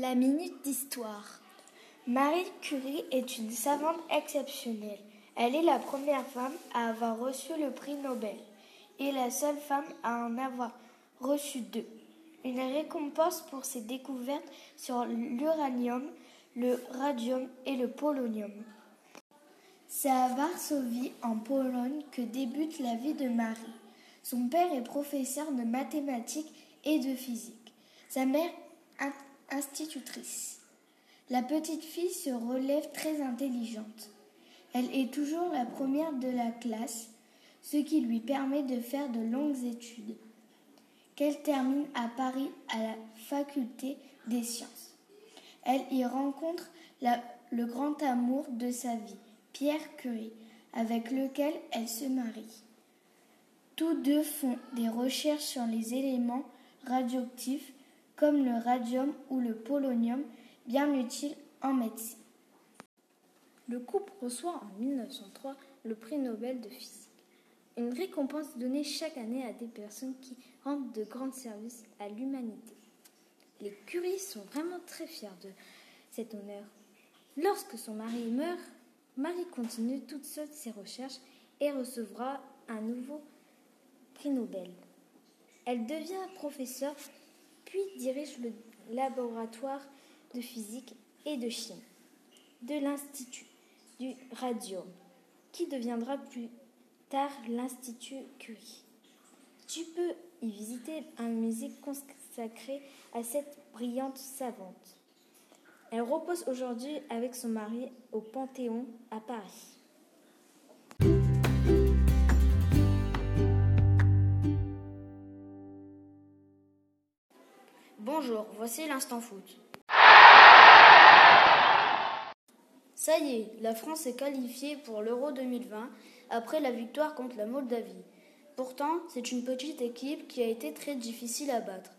La minute d'histoire. Marie Curie est une savante exceptionnelle. Elle est la première femme à avoir reçu le prix Nobel et la seule femme à en avoir reçu deux. Une récompense pour ses découvertes sur l'uranium, le radium et le polonium. C'est à Varsovie, en Pologne, que débute la vie de Marie. Son père est professeur de mathématiques et de physique. Sa mère institutrice. La petite fille se relève très intelligente. Elle est toujours la première de la classe, ce qui lui permet de faire de longues études, qu'elle termine à Paris à la faculté des sciences. Elle y rencontre le grand amour de sa vie, Pierre Curie, avec lequel elle se marie. Tous deux font des recherches sur les éléments radioactifs comme le radium ou le polonium, bien utiles en médecine. Le couple reçoit en 1903 le prix Nobel de physique, une récompense donnée chaque année à des personnes qui rendent de grands services à l'humanité. Les Curie sont vraiment très fiers de cet honneur. Lorsque son mari meurt, Marie continue toute seule ses recherches et recevra un nouveau prix Nobel. Elle devient professeure puis dirige le laboratoire de physique et de chimie de l'Institut du Radium, qui deviendra plus tard l'Institut Curie. Tu peux y visiter un musée consacré à cette brillante savante. Elle repose aujourd'hui avec son mari au Panthéon à Paris. Bonjour, voici l'instant foot. Ça y est, la France est qualifiée pour l'Euro 2020 après la victoire contre la Moldavie. Pourtant, c'est une petite équipe qui a été très difficile à battre.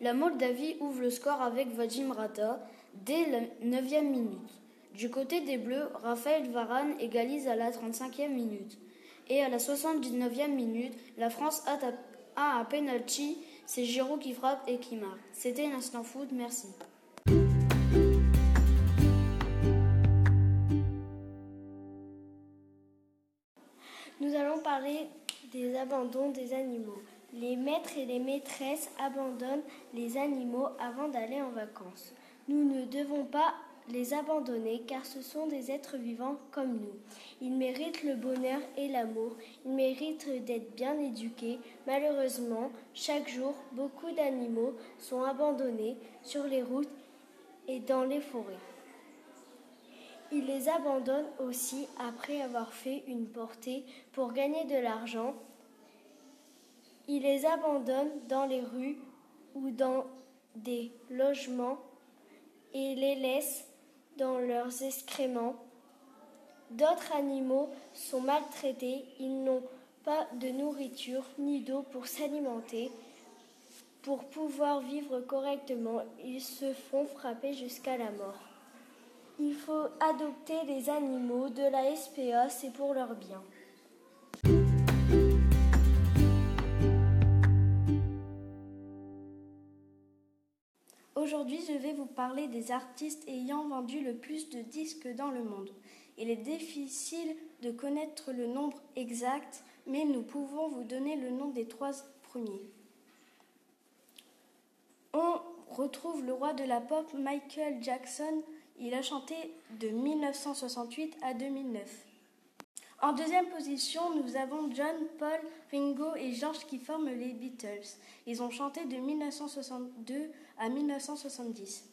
La Moldavie ouvre le score avec Vadim Rata dès la 9e minute. Du côté des Bleus, Raphaël Varane égalise à la 35e minute. Et à la 79e minute, la France a un penalty c'est Giroud qui frappe et qui marque. C'était un instant foot, merci. Nous allons parler des abandons des animaux. Les maîtres et les maîtresses abandonnent les animaux avant d'aller en vacances. Nous ne devons pas les abandonner car ce sont des êtres vivants comme nous. Ils méritent le bonheur et l'amour, ils méritent d'être bien éduqués. Malheureusement, chaque jour, beaucoup d'animaux sont abandonnés sur les routes et dans les forêts. Ils les abandonnent aussi après avoir fait une portée pour gagner de l'argent. Ils les abandonnent dans les rues ou dans des logements et les laissent dans leurs excréments. D'autres animaux sont maltraités, ils n'ont pas de nourriture ni d'eau pour s'alimenter. Pour pouvoir vivre correctement, ils se font frapper jusqu'à la mort. Il faut adopter les animaux de la SPA, c'est pour leur bien. Aujourd'hui, je vais vous parler des artistes ayant vendu le plus de disques dans le monde. Il est difficile de connaître le nombre exact, mais nous pouvons vous donner le nom des trois premiers. On retrouve le roi de la pop Michael Jackson. Il a chanté de 1968 à 2009. En deuxième position, nous avons John, Paul, Ringo et George qui forment les Beatles. Ils ont chanté de 1962 à 1970.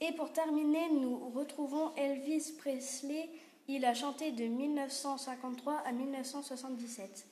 Et pour terminer, nous retrouvons Elvis Presley. Il a chanté de 1953 à 1977.